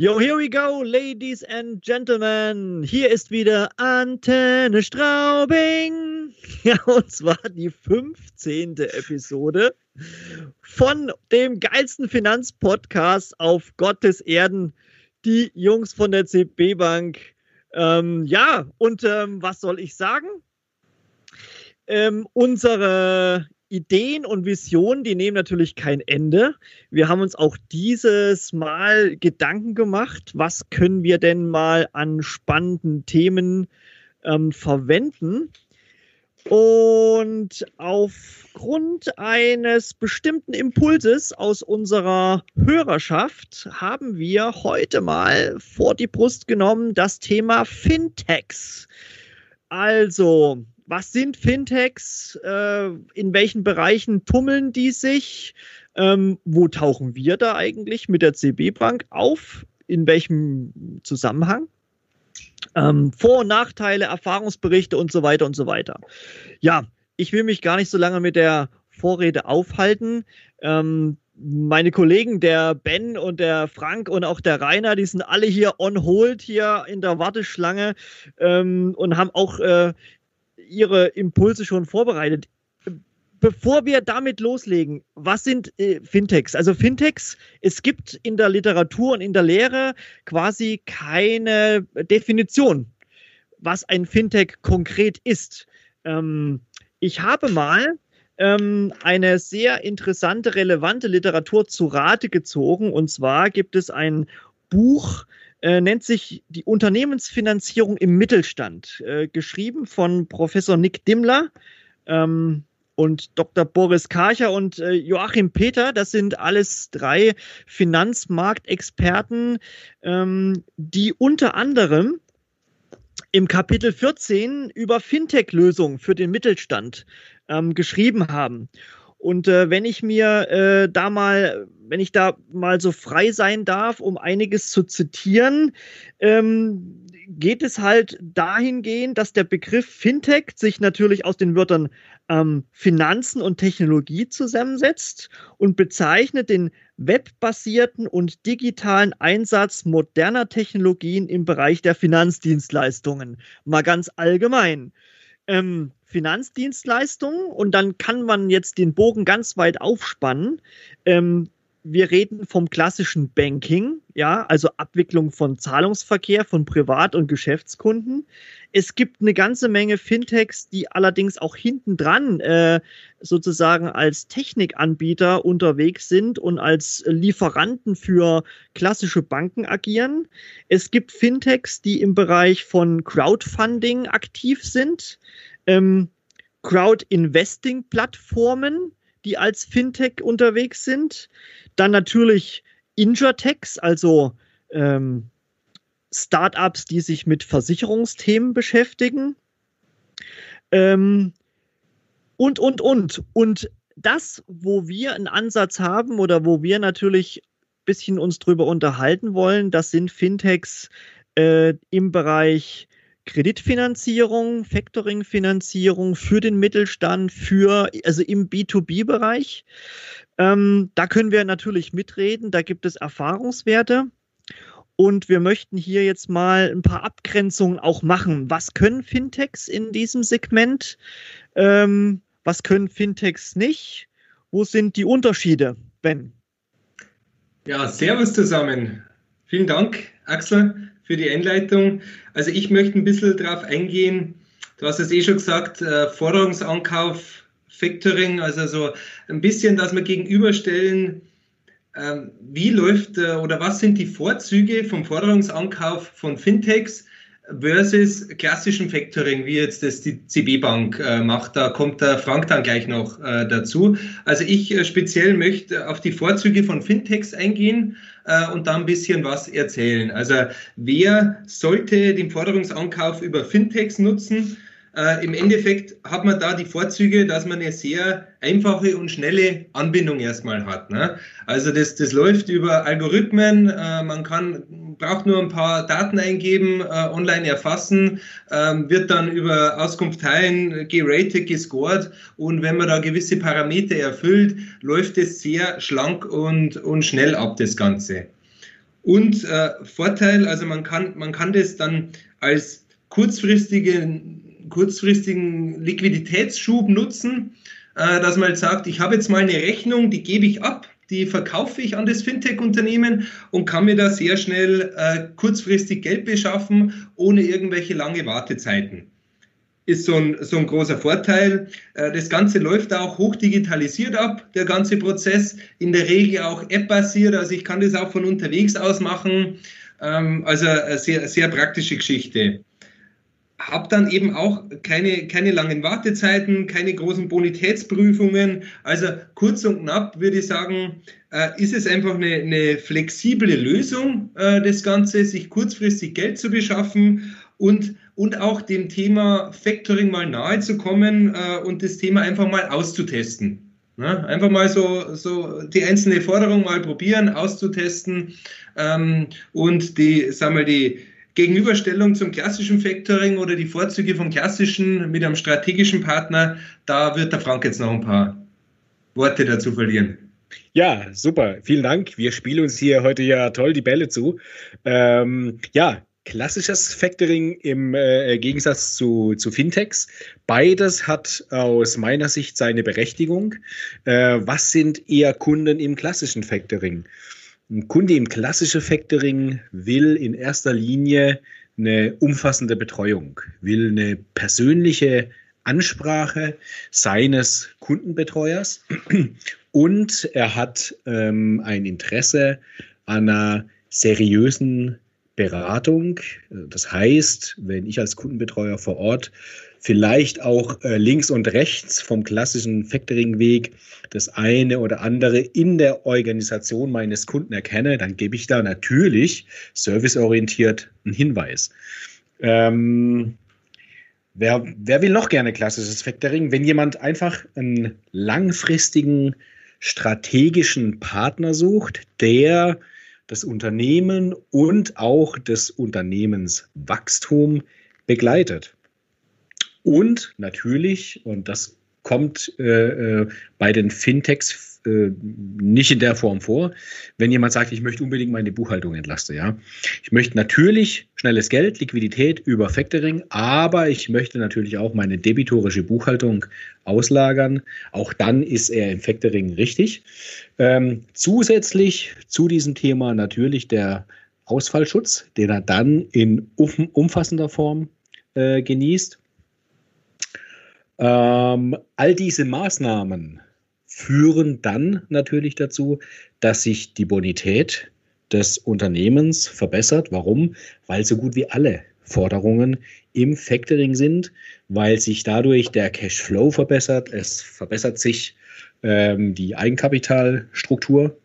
Yo, here we go, ladies and gentlemen. Hier ist wieder Antenne Straubing. Ja, und zwar die 15. Episode von dem geilsten Finanzpodcast auf Gottes Erden. Die Jungs von der CB Bank. Ähm, ja, und ähm, was soll ich sagen? Ähm, unsere Ideen und Visionen, die nehmen natürlich kein Ende. Wir haben uns auch dieses Mal Gedanken gemacht, was können wir denn mal an spannenden Themen ähm, verwenden. Und aufgrund eines bestimmten Impulses aus unserer Hörerschaft haben wir heute mal vor die Brust genommen das Thema Fintechs. Also, was sind Fintechs? Äh, in welchen Bereichen tummeln die sich? Ähm, wo tauchen wir da eigentlich mit der CB Bank auf? In welchem Zusammenhang? Ähm, Vor- und Nachteile, Erfahrungsberichte und so weiter und so weiter. Ja, ich will mich gar nicht so lange mit der Vorrede aufhalten. Ähm, meine Kollegen, der Ben und der Frank und auch der Rainer, die sind alle hier on hold hier in der Warteschlange ähm, und haben auch äh, ihre Impulse schon vorbereitet. Bevor wir damit loslegen, was sind äh, Fintechs? Also Fintechs, es gibt in der Literatur und in der Lehre quasi keine Definition, was ein Fintech konkret ist. Ähm, ich habe mal ähm, eine sehr interessante, relevante Literatur zu Rate gezogen. Und zwar gibt es ein Buch, äh, nennt sich die Unternehmensfinanzierung im Mittelstand, äh, geschrieben von Professor Nick Dimmler ähm, und Dr. Boris Karcher und äh, Joachim Peter. Das sind alles drei Finanzmarktexperten, ähm, die unter anderem im Kapitel 14 über Fintech-Lösungen für den Mittelstand ähm, geschrieben haben. Und äh, wenn ich mir äh, da mal, wenn ich da mal so frei sein darf, um einiges zu zitieren, ähm, geht es halt dahingehend, dass der Begriff Fintech sich natürlich aus den Wörtern ähm, Finanzen und Technologie zusammensetzt und bezeichnet den webbasierten und digitalen Einsatz moderner Technologien im Bereich der Finanzdienstleistungen. Mal ganz allgemein. Ähm, Finanzdienstleistungen und dann kann man jetzt den Bogen ganz weit aufspannen. Ähm, wir reden vom klassischen Banking, ja, also Abwicklung von Zahlungsverkehr von Privat- und Geschäftskunden. Es gibt eine ganze Menge Fintechs, die allerdings auch hintendran äh, sozusagen als Technikanbieter unterwegs sind und als Lieferanten für klassische Banken agieren. Es gibt Fintechs, die im Bereich von Crowdfunding aktiv sind ähm, Crowd-Investing-Plattformen, die als Fintech unterwegs sind. Dann natürlich Injurtechs, also ähm, Startups, die sich mit Versicherungsthemen beschäftigen. Ähm, und, und, und. Und das, wo wir einen Ansatz haben oder wo wir natürlich ein bisschen uns drüber unterhalten wollen, das sind Fintechs äh, im Bereich Kreditfinanzierung, Factoring-Finanzierung für den Mittelstand, für, also im B2B-Bereich. Ähm, da können wir natürlich mitreden, da gibt es Erfahrungswerte. Und wir möchten hier jetzt mal ein paar Abgrenzungen auch machen. Was können Fintechs in diesem Segment? Ähm, was können Fintechs nicht? Wo sind die Unterschiede, Ben? Ja, servus zusammen. Vielen Dank, Axel für die Einleitung. Also ich möchte ein bisschen darauf eingehen, du hast es eh schon gesagt, äh, Forderungsankauf, Factoring, also so ein bisschen, dass wir gegenüberstellen, ähm, wie läuft äh, oder was sind die Vorzüge vom Forderungsankauf von Fintechs versus klassischen Factoring, wie jetzt das die CB Bank äh, macht. Da kommt der Frank dann gleich noch äh, dazu. Also ich äh, speziell möchte auf die Vorzüge von Fintechs eingehen und dann ein bisschen was erzählen. Also wer sollte den Forderungsankauf über Fintechs nutzen? Äh, Im Endeffekt hat man da die Vorzüge, dass man eine sehr einfache und schnelle Anbindung erstmal hat. Ne? Also das, das läuft über Algorithmen, äh, man kann, braucht nur ein paar Daten eingeben, äh, online erfassen, ähm, wird dann über Auskunft teilen, geratet, gescored und wenn man da gewisse Parameter erfüllt, läuft es sehr schlank und, und schnell ab, das Ganze. Und äh, Vorteil, also man kann, man kann das dann als kurzfristige, kurzfristigen Liquiditätsschub nutzen, äh, dass man halt sagt, ich habe jetzt mal eine Rechnung, die gebe ich ab, die verkaufe ich an das Fintech-Unternehmen und kann mir da sehr schnell äh, kurzfristig Geld beschaffen, ohne irgendwelche lange Wartezeiten ist so ein, so ein großer Vorteil. Äh, das Ganze läuft auch hoch digitalisiert ab, der ganze Prozess, in der Regel auch App-basiert, also ich kann das auch von unterwegs aus machen. Ähm, also eine sehr, sehr praktische Geschichte. Hab dann eben auch keine, keine langen Wartezeiten, keine großen Bonitätsprüfungen. Also kurz und knapp würde ich sagen, äh, ist es einfach eine, eine flexible Lösung, äh, das Ganze, sich kurzfristig Geld zu beschaffen und und auch dem Thema Factoring mal nahe zu kommen äh, und das Thema einfach mal auszutesten. Ne? Einfach mal so, so die einzelne Forderung mal probieren, auszutesten ähm, und die, sagen wir, die Gegenüberstellung zum klassischen Factoring oder die Vorzüge vom klassischen mit einem strategischen Partner, da wird der Frank jetzt noch ein paar Worte dazu verlieren. Ja, super. Vielen Dank. Wir spielen uns hier heute ja toll die Bälle zu. Ähm, ja, klassisches Factoring im äh, Gegensatz zu, zu Fintechs. Beides hat aus meiner Sicht seine Berechtigung. Äh, was sind eher Kunden im klassischen Factoring? Ein Kunde im klassischen Factoring will in erster Linie eine umfassende Betreuung, will eine persönliche Ansprache seines Kundenbetreuers und er hat ähm, ein Interesse an einer seriösen Beratung. Das heißt, wenn ich als Kundenbetreuer vor Ort vielleicht auch äh, links und rechts vom klassischen Factoring-Weg das eine oder andere in der Organisation meines Kunden erkenne, dann gebe ich da natürlich serviceorientiert einen Hinweis. Ähm, wer, wer will noch gerne klassisches Factoring? Wenn jemand einfach einen langfristigen strategischen Partner sucht, der das Unternehmen und auch das Unternehmenswachstum begleitet. Und natürlich, und das kommt äh, äh, bei den Fintechs äh, nicht in der Form vor, wenn jemand sagt, ich möchte unbedingt meine Buchhaltung entlasten. Ja? Ich möchte natürlich schnelles Geld, Liquidität über Factoring, aber ich möchte natürlich auch meine debitorische Buchhaltung auslagern. Auch dann ist er im Factoring richtig. Ähm, zusätzlich zu diesem Thema natürlich der Ausfallschutz, den er dann in umfassender Form äh, genießt. Ähm, all diese Maßnahmen führen dann natürlich dazu, dass sich die Bonität des Unternehmens verbessert. Warum? Weil so gut wie alle Forderungen im Factoring sind, weil sich dadurch der Cashflow verbessert. Es verbessert sich ähm, die Eigenkapitalstruktur.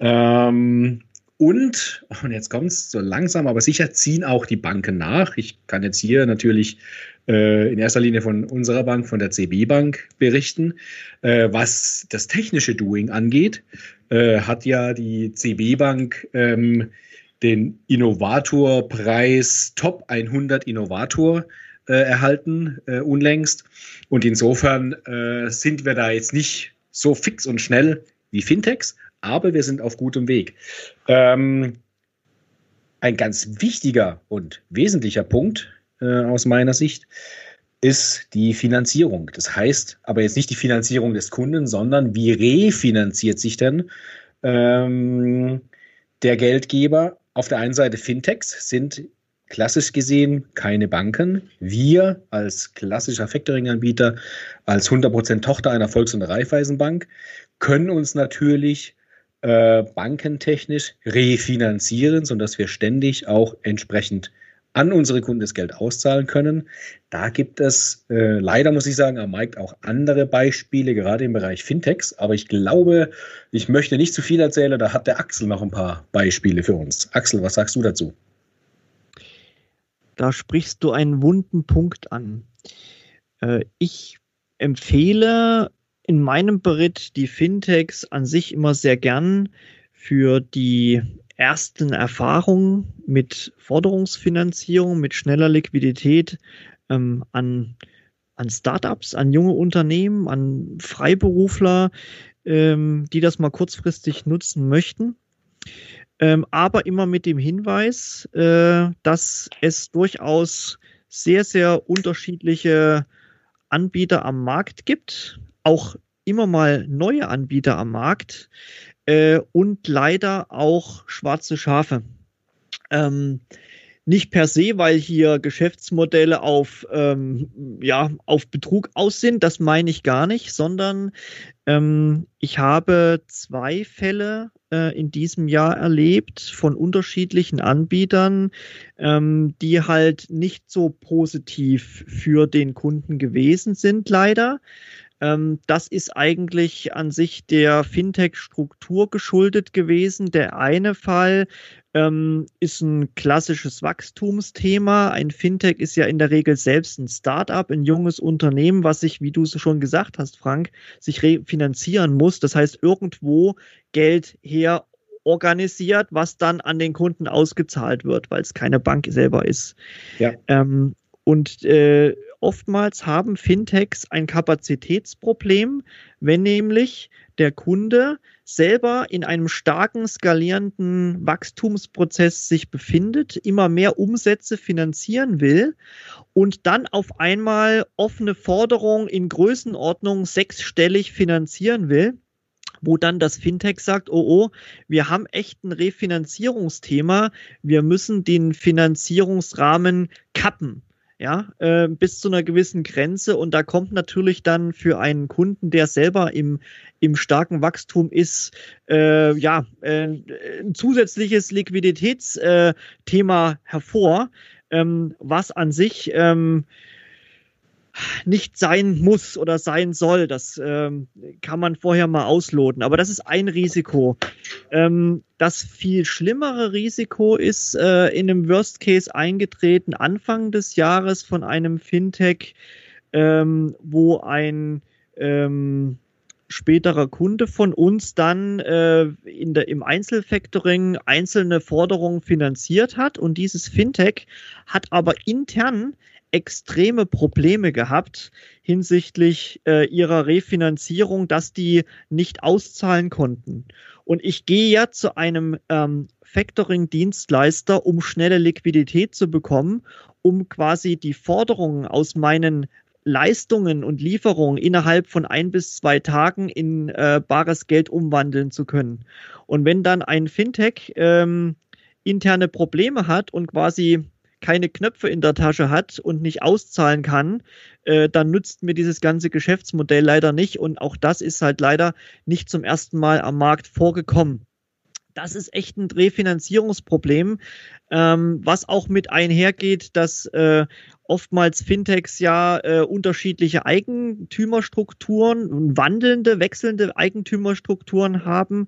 Ähm, und, und jetzt kommt es so langsam, aber sicher ziehen auch die Banken nach. Ich kann jetzt hier natürlich äh, in erster Linie von unserer Bank, von der CB Bank berichten. Äh, was das technische Doing angeht, äh, hat ja die CB Bank ähm, den Innovatorpreis Top 100 Innovator äh, erhalten, äh, unlängst. Und insofern äh, sind wir da jetzt nicht so fix und schnell wie Fintechs, aber wir sind auf gutem Weg. Ähm, ein ganz wichtiger und wesentlicher Punkt äh, aus meiner Sicht, ist die Finanzierung. Das heißt aber jetzt nicht die Finanzierung des Kunden, sondern wie refinanziert sich denn ähm, der Geldgeber? Auf der einen Seite Fintechs sind klassisch gesehen keine Banken. Wir als klassischer Factoring-Anbieter, als 100% Tochter einer Volks- und Raiffeisenbank, können uns natürlich äh, bankentechnisch refinanzieren, sodass wir ständig auch entsprechend an unsere Kunden das Geld auszahlen können. Da gibt es äh, leider, muss ich sagen, am Markt auch andere Beispiele, gerade im Bereich Fintechs. Aber ich glaube, ich möchte nicht zu viel erzählen. Da hat der Axel noch ein paar Beispiele für uns. Axel, was sagst du dazu? Da sprichst du einen wunden Punkt an. Äh, ich empfehle in meinem Beritt die Fintechs an sich immer sehr gern für die ersten Erfahrungen mit Forderungsfinanzierung, mit schneller Liquidität ähm, an, an Startups, an junge Unternehmen, an Freiberufler, ähm, die das mal kurzfristig nutzen möchten. ähm, aber immer mit dem Hinweis, äh, dass es durchaus sehr, sehr unterschiedliche Anbieter am Markt gibt, auch immer mal neue Anbieter am Markt äh, und leider auch schwarze Schafe. Ähm, nicht per se, weil hier Geschäftsmodelle auf, ähm, ja, auf Betrug aus sind, das meine ich gar nicht, sondern ähm, ich habe zwei Fälle äh, in diesem Jahr erlebt von unterschiedlichen Anbietern, ähm, die halt nicht so positiv für den Kunden gewesen sind, leider. Ähm, das ist eigentlich an sich der Fintech-Struktur geschuldet gewesen. Der eine Fall ähm, ist ein klassisches Wachstumsthema. Ein Fintech ist ja in der Regel selbst ein Startup, ein junges Unternehmen, was sich, wie du es schon gesagt hast, Frank, sich refinanzieren muss. Das heißt, irgendwo Geld her organisiert, was dann an den Kunden ausgezahlt wird, weil es keine Bank selber ist. Ja. Ähm, und äh, oftmals haben Fintechs ein Kapazitätsproblem, wenn nämlich der Kunde selber in einem starken skalierenden Wachstumsprozess sich befindet, immer mehr Umsätze finanzieren will und dann auf einmal offene Forderungen in Größenordnung sechsstellig finanzieren will wo dann das Fintech sagt, oh oh, wir haben echt ein Refinanzierungsthema, wir müssen den Finanzierungsrahmen kappen ja, äh, bis zu einer gewissen Grenze. Und da kommt natürlich dann für einen Kunden, der selber im, im starken Wachstum ist, äh, ja, äh, ein zusätzliches Liquiditätsthema äh, hervor, ähm, was an sich ähm, nicht sein muss oder sein soll. Das ähm, kann man vorher mal ausloten. Aber das ist ein Risiko. Ähm, das viel schlimmere Risiko ist äh, in einem Worst Case eingetreten Anfang des Jahres von einem Fintech, ähm, wo ein ähm, späterer Kunde von uns dann äh, in der, im Einzelfactoring einzelne Forderungen finanziert hat und dieses Fintech hat aber intern extreme Probleme gehabt hinsichtlich äh, ihrer Refinanzierung, dass die nicht auszahlen konnten. Und ich gehe ja zu einem ähm, Factoring-Dienstleister, um schnelle Liquidität zu bekommen, um quasi die Forderungen aus meinen Leistungen und Lieferungen innerhalb von ein bis zwei Tagen in äh, bares Geld umwandeln zu können. Und wenn dann ein Fintech ähm, interne Probleme hat und quasi keine Knöpfe in der Tasche hat und nicht auszahlen kann, äh, dann nützt mir dieses ganze Geschäftsmodell leider nicht. Und auch das ist halt leider nicht zum ersten Mal am Markt vorgekommen. Das ist echt ein Refinanzierungsproblem, ähm, was auch mit einhergeht, dass äh, oftmals Fintechs ja äh, unterschiedliche Eigentümerstrukturen, wandelnde, wechselnde Eigentümerstrukturen haben,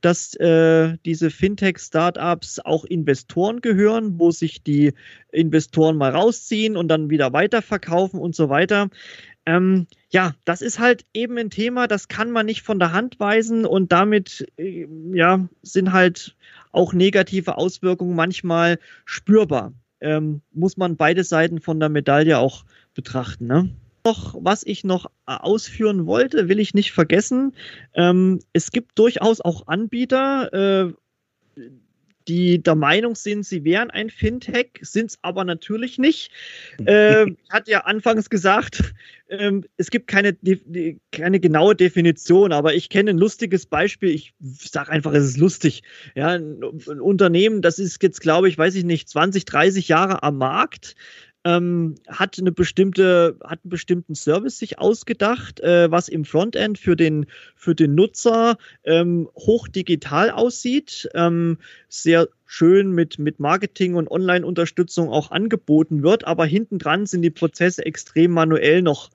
dass äh, diese Fintech-Startups auch Investoren gehören, wo sich die Investoren mal rausziehen und dann wieder weiterverkaufen und so weiter. Ähm, ja, das ist halt eben ein Thema, das kann man nicht von der Hand weisen und damit äh, ja, sind halt auch negative Auswirkungen manchmal spürbar ähm, muss man beide Seiten von der Medaille auch betrachten. Ne? Noch, was ich noch äh, ausführen wollte, will ich nicht vergessen. Ähm, es gibt durchaus auch Anbieter, äh, die der Meinung sind, sie wären ein Fintech, sind es aber natürlich nicht. Äh, hat ja anfangs gesagt, äh, es gibt keine, keine genaue Definition, aber ich kenne ein lustiges Beispiel. Ich sage einfach, es ist lustig. Ja, ein, ein Unternehmen, das ist jetzt, glaube ich, weiß ich nicht, 20, 30 Jahre am Markt, ähm, hat eine bestimmte, hat einen bestimmten Service sich ausgedacht, äh, was im Frontend für den, für den Nutzer ähm, hochdigital aussieht, ähm, sehr schön mit, mit Marketing und Online-Unterstützung auch angeboten wird, aber hinten dran sind die Prozesse extrem manuell noch.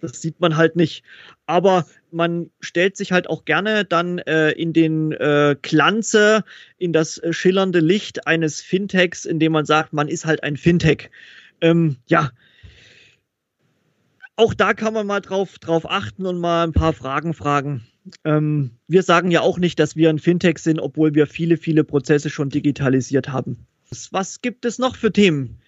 Das sieht man halt nicht. Aber man stellt sich halt auch gerne dann äh, in den äh, Glanze, in das äh, schillernde Licht eines Fintechs, indem man sagt, man ist halt ein Fintech. Ähm, ja, auch da kann man mal drauf, drauf achten und mal ein paar Fragen fragen. Ähm, wir sagen ja auch nicht, dass wir ein Fintech sind, obwohl wir viele, viele Prozesse schon digitalisiert haben. Was gibt es noch für Themen?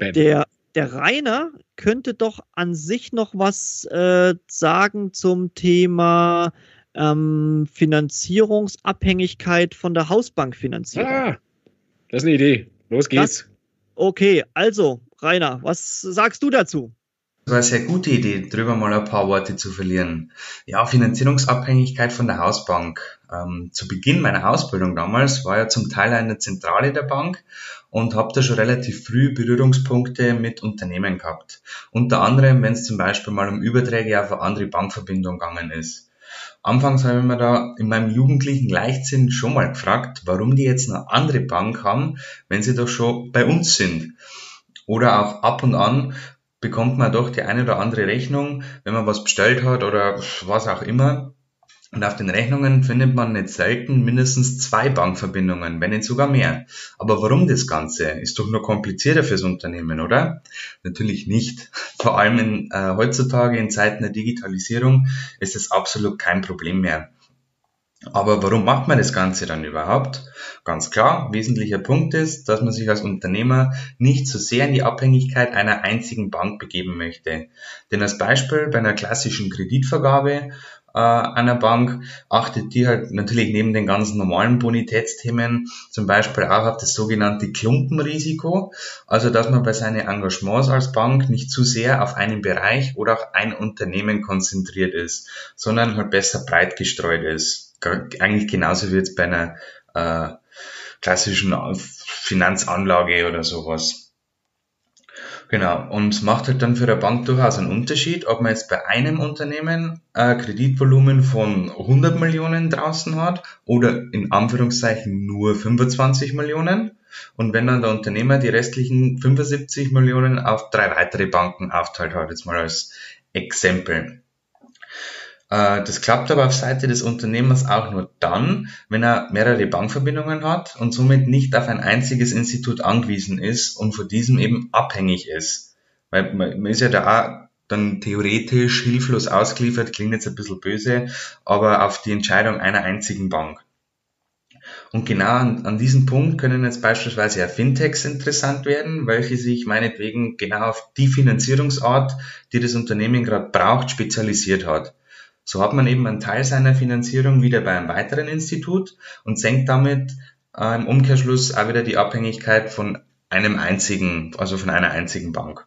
Der, der Rainer könnte doch an sich noch was äh, sagen zum Thema ähm, Finanzierungsabhängigkeit von der Hausbankfinanzierung. Ah, das ist eine Idee. Los geht's. Das, okay, also, Rainer, was sagst du dazu? Das war eine sehr gute Idee, drüber mal ein paar Worte zu verlieren. Ja, Finanzierungsabhängigkeit von der Hausbank. Ähm, zu Beginn meiner Ausbildung damals war ja zum Teil eine Zentrale der Bank und habe da schon relativ früh Berührungspunkte mit Unternehmen gehabt. Unter anderem, wenn es zum Beispiel mal um Überträge auf eine andere Bankverbindung gegangen ist. Anfangs habe ich mir da in meinem jugendlichen Leichtsinn schon mal gefragt, warum die jetzt eine andere Bank haben, wenn sie doch schon bei uns sind. Oder auch ab und an bekommt man doch die eine oder andere Rechnung, wenn man was bestellt hat oder was auch immer. Und auf den Rechnungen findet man nicht selten mindestens zwei Bankverbindungen, wenn nicht sogar mehr. Aber warum das Ganze? Ist doch nur komplizierter fürs Unternehmen, oder? Natürlich nicht. Vor allem in, äh, heutzutage in Zeiten der Digitalisierung ist es absolut kein Problem mehr. Aber warum macht man das Ganze dann überhaupt? Ganz klar, wesentlicher Punkt ist, dass man sich als Unternehmer nicht so sehr in die Abhängigkeit einer einzigen Bank begeben möchte. Denn als Beispiel bei einer klassischen Kreditvergabe äh, einer Bank achtet die halt natürlich neben den ganzen normalen Bonitätsthemen zum Beispiel auch auf das sogenannte Klumpenrisiko, also dass man bei seinen Engagements als Bank nicht zu sehr auf einen Bereich oder auf ein Unternehmen konzentriert ist, sondern halt besser breit gestreut ist. Eigentlich genauso wie jetzt bei einer äh, klassischen Finanzanlage oder sowas. Genau, und macht halt dann für der Bank durchaus einen Unterschied, ob man jetzt bei einem Unternehmen ein Kreditvolumen von 100 Millionen draußen hat oder in Anführungszeichen nur 25 Millionen. Und wenn dann der Unternehmer die restlichen 75 Millionen auf drei weitere Banken aufteilt hat, jetzt mal als Exempel. Äh, das klappt aber auf Seite des Unternehmers auch nur dann, wenn er mehrere Bankverbindungen hat und somit nicht auf ein einziges Institut angewiesen ist und von diesem eben abhängig ist. Weil man ist ja da auch dann theoretisch hilflos ausgeliefert, klingt jetzt ein bisschen böse, aber auf die Entscheidung einer einzigen Bank. Und genau an, an diesem Punkt können jetzt beispielsweise ja Fintechs interessant werden, welche sich meinetwegen genau auf die Finanzierungsart, die das Unternehmen gerade braucht, spezialisiert hat. So hat man eben einen Teil seiner Finanzierung wieder bei einem weiteren Institut und senkt damit äh, im Umkehrschluss auch wieder die Abhängigkeit von einem einzigen, also von einer einzigen Bank.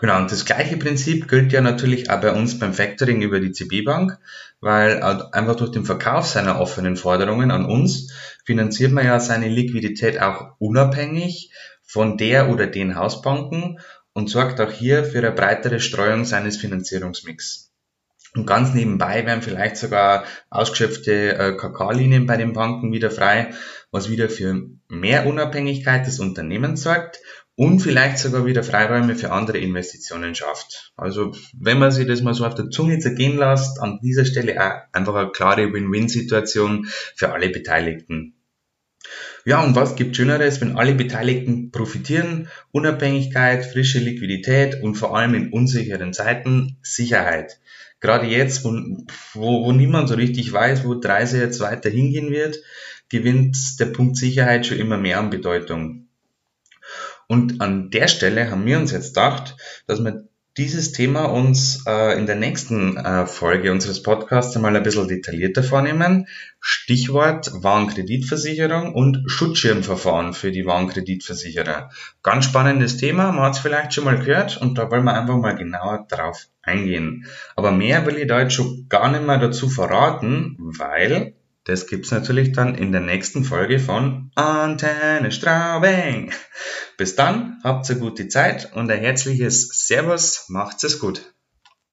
Genau, und das gleiche Prinzip gilt ja natürlich auch bei uns beim Factoring über die CB Bank, weil einfach durch den Verkauf seiner offenen Forderungen an uns finanziert man ja seine Liquidität auch unabhängig von der oder den Hausbanken und sorgt auch hier für eine breitere Streuung seines Finanzierungsmix. Und ganz nebenbei werden vielleicht sogar ausgeschöpfte äh, KK-Linien bei den Banken wieder frei, was wieder für mehr Unabhängigkeit des Unternehmens sorgt und vielleicht sogar wieder Freiräume für andere Investitionen schafft. Also wenn man sich das mal so auf der Zunge zergehen lässt, an dieser Stelle auch einfach eine klare Win-Win-Situation für alle Beteiligten. Ja, und was gibt Schöneres, wenn alle Beteiligten profitieren? Unabhängigkeit, frische Liquidität und vor allem in unsicheren Zeiten Sicherheit gerade jetzt, wo, wo, wo niemand so richtig weiß, wo die Reise jetzt weiter hingehen wird, gewinnt der Punkt Sicherheit schon immer mehr an Bedeutung. Und an der Stelle haben wir uns jetzt gedacht, dass wir dieses Thema uns äh, in der nächsten äh, Folge unseres Podcasts einmal ein bisschen detaillierter vornehmen. Stichwort Warenkreditversicherung und Schutzschirmverfahren für die Warenkreditversicherer. Ganz spannendes Thema, man hat es vielleicht schon mal gehört und da wollen wir einfach mal genauer drauf eingehen. Aber mehr will ich da jetzt schon gar nicht mehr dazu verraten, weil das gibt's natürlich dann in der nächsten Folge von Antenne Straubing. Bis dann, habt eine gute Zeit und ein herzliches Servus, macht's es gut.